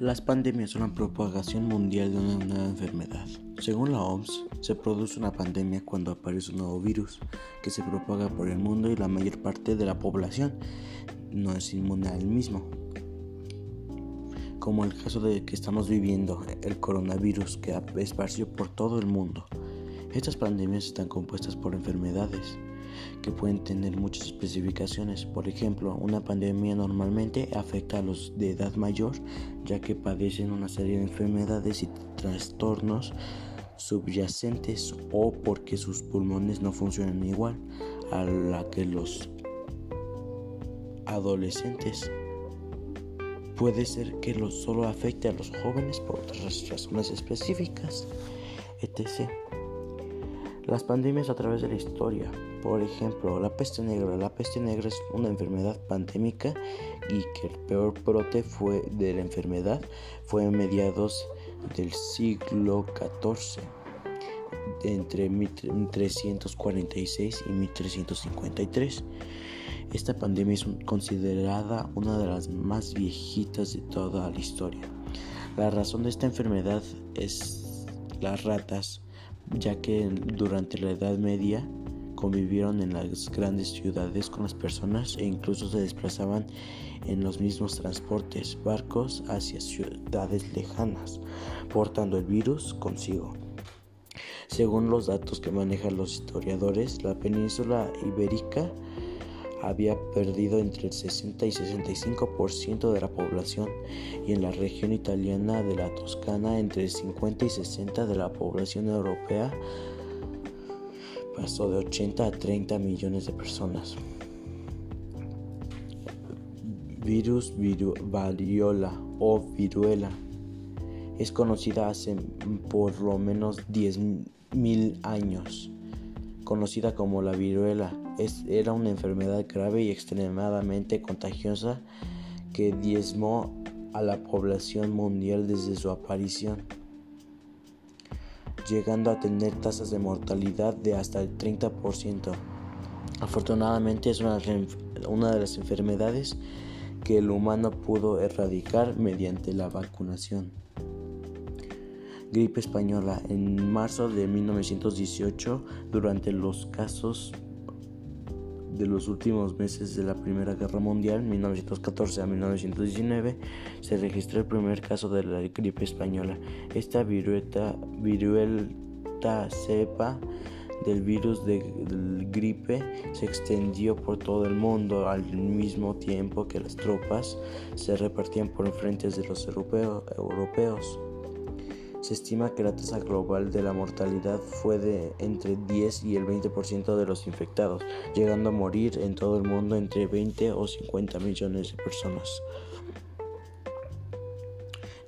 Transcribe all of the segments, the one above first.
Las pandemias son la propagación mundial de una nueva enfermedad. Según la OMS, se produce una pandemia cuando aparece un nuevo virus que se propaga por el mundo y la mayor parte de la población no es inmune al mismo. Como el caso de que estamos viviendo, el coronavirus que esparció por todo el mundo. Estas pandemias están compuestas por enfermedades que pueden tener muchas especificaciones. Por ejemplo, una pandemia normalmente afecta a los de edad mayor, ya que padecen una serie de enfermedades y trastornos subyacentes o porque sus pulmones no funcionan igual a la que los adolescentes. Puede ser que solo afecte a los jóvenes por otras razones específicas, etc. Las pandemias a través de la historia. Por ejemplo, la peste negra. La peste negra es una enfermedad pandémica y que el peor brote fue de la enfermedad fue mediados del siglo XIV, entre 1346 y 1353. Esta pandemia es considerada una de las más viejitas de toda la historia. La razón de esta enfermedad es las ratas ya que durante la Edad Media convivieron en las grandes ciudades con las personas e incluso se desplazaban en los mismos transportes, barcos hacia ciudades lejanas, portando el virus consigo. Según los datos que manejan los historiadores, la península ibérica había perdido entre el 60 y 65% de la población y en la región italiana de la Toscana entre el 50 y 60 de la población europea pasó de 80 a 30 millones de personas. Virus variola o viruela es conocida hace por lo menos 10.000 años, conocida como la viruela era una enfermedad grave y extremadamente contagiosa que diezmó a la población mundial desde su aparición, llegando a tener tasas de mortalidad de hasta el 30%. Afortunadamente es una, de las enfermedades que el humano pudo erradicar mediante la vacunación. Gripe española. En marzo de 1918, durante los casos de los últimos meses de la Primera Guerra Mundial, 1914 a 1919, se registró el primer caso de la gripe española. Esta virueta, viruela cepa del virus de gripe se extendió por todo el mundo al mismo tiempo que las tropas se repartían por frentes de los europeos. Se estima que la tasa global de la mortalidad fue de entre 10 y el 20% de los infectados, llegando a morir en todo el mundo entre 20 o 50 millones de personas.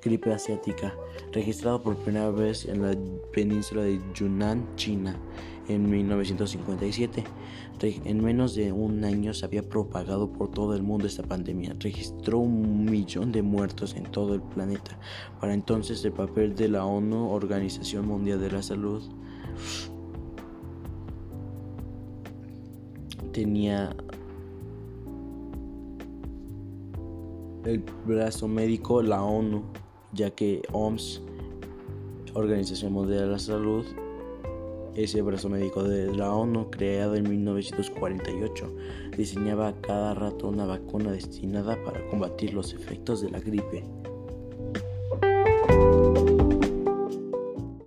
Gripe asiática, registrado por primera vez en la península de Yunnan, China, en 1957. En menos de un año se había propagado por todo el mundo esta pandemia. Registró un millón de muertos en todo el planeta. Para entonces el papel de la ONU, Organización Mundial de la Salud, tenía el brazo médico la ONU, ya que OMS, Organización Mundial de la Salud, ese brazo médico de la ONU, creado en 1948, diseñaba cada rato una vacuna destinada para combatir los efectos de la gripe.